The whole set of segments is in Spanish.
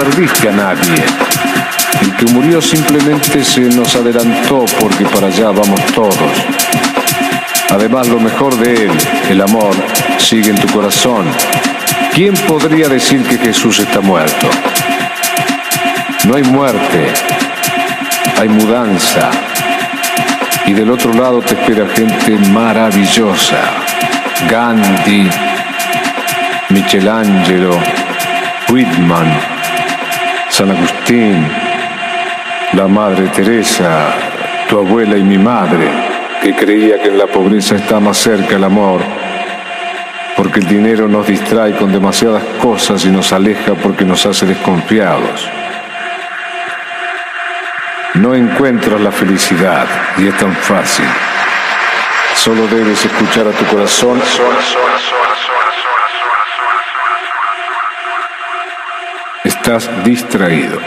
Perdiste a nadie. El que murió simplemente se nos adelantó porque para allá vamos todos. Además, lo mejor de él, el amor, sigue en tu corazón. ¿Quién podría decir que Jesús está muerto? No hay muerte, hay mudanza. Y del otro lado te espera gente maravillosa. Gandhi, Michelangelo, Whitman, San Agustín, la Madre Teresa, tu abuela y mi madre, que creía que en la pobreza está más cerca el amor, porque el dinero nos distrae con demasiadas cosas y nos aleja porque nos hace desconfiados. No encuentras la felicidad y es tan fácil. Solo debes escuchar a tu corazón. Distraído.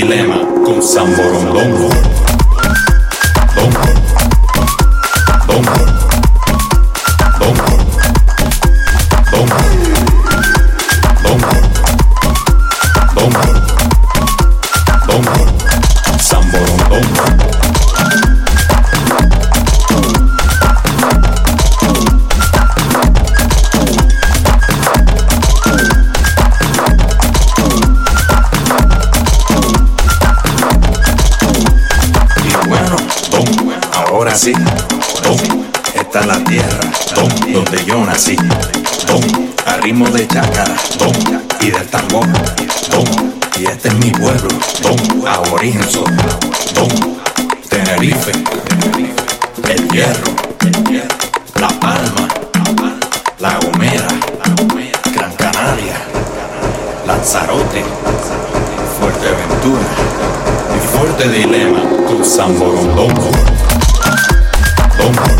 Dilema aborigen Tenerife, el hierro, la palma, la gomera, Gran Canaria, Lanzarote, Fuerteventura y Fuerte Dilema con San Borondongo. Samborondongo.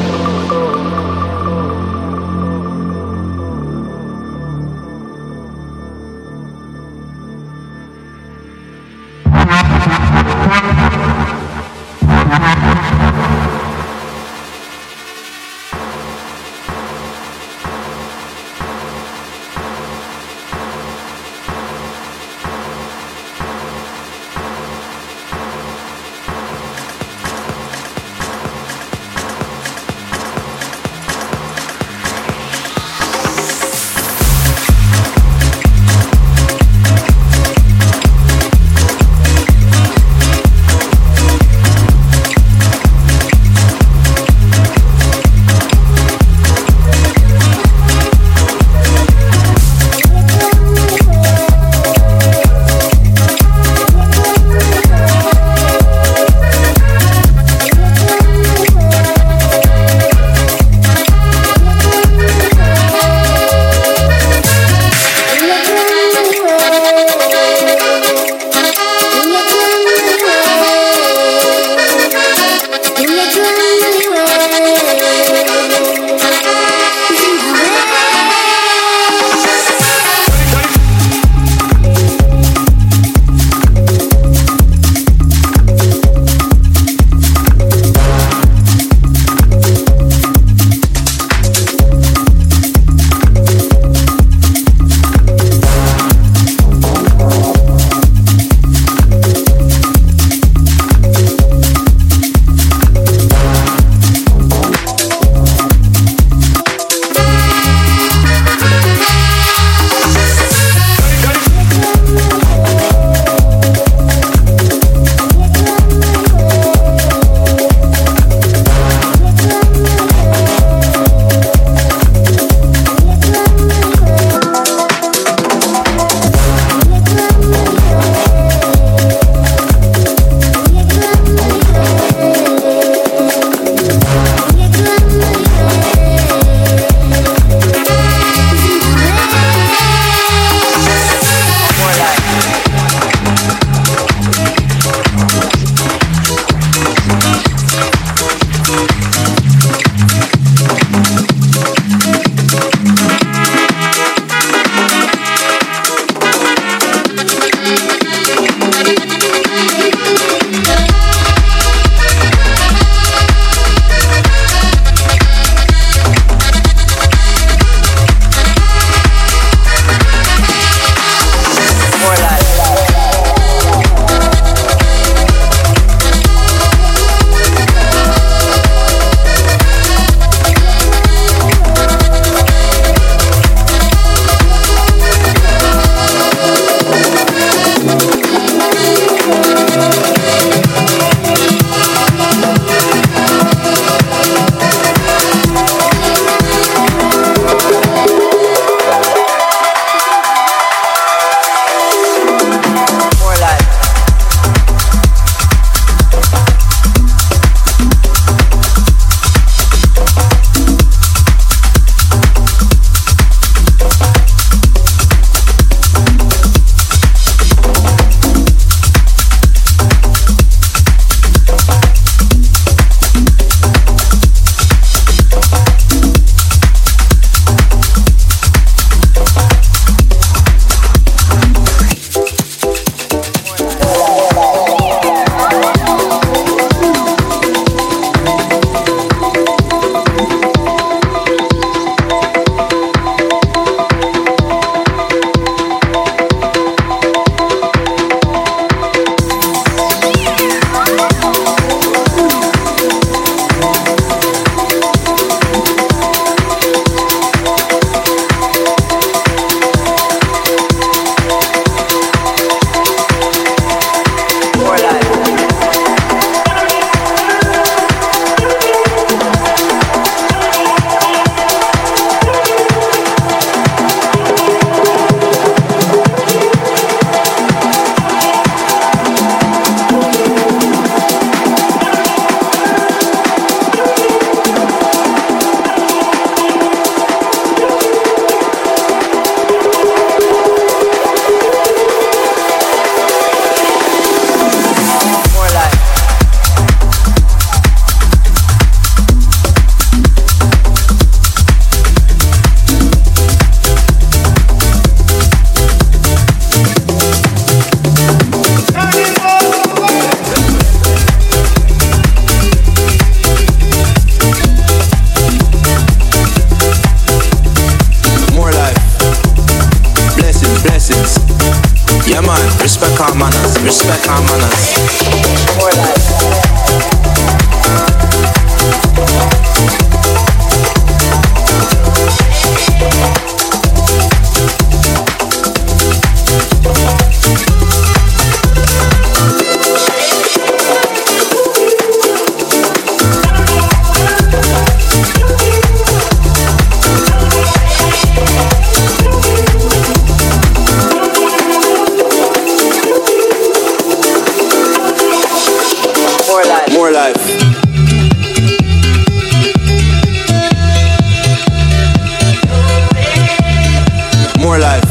more life.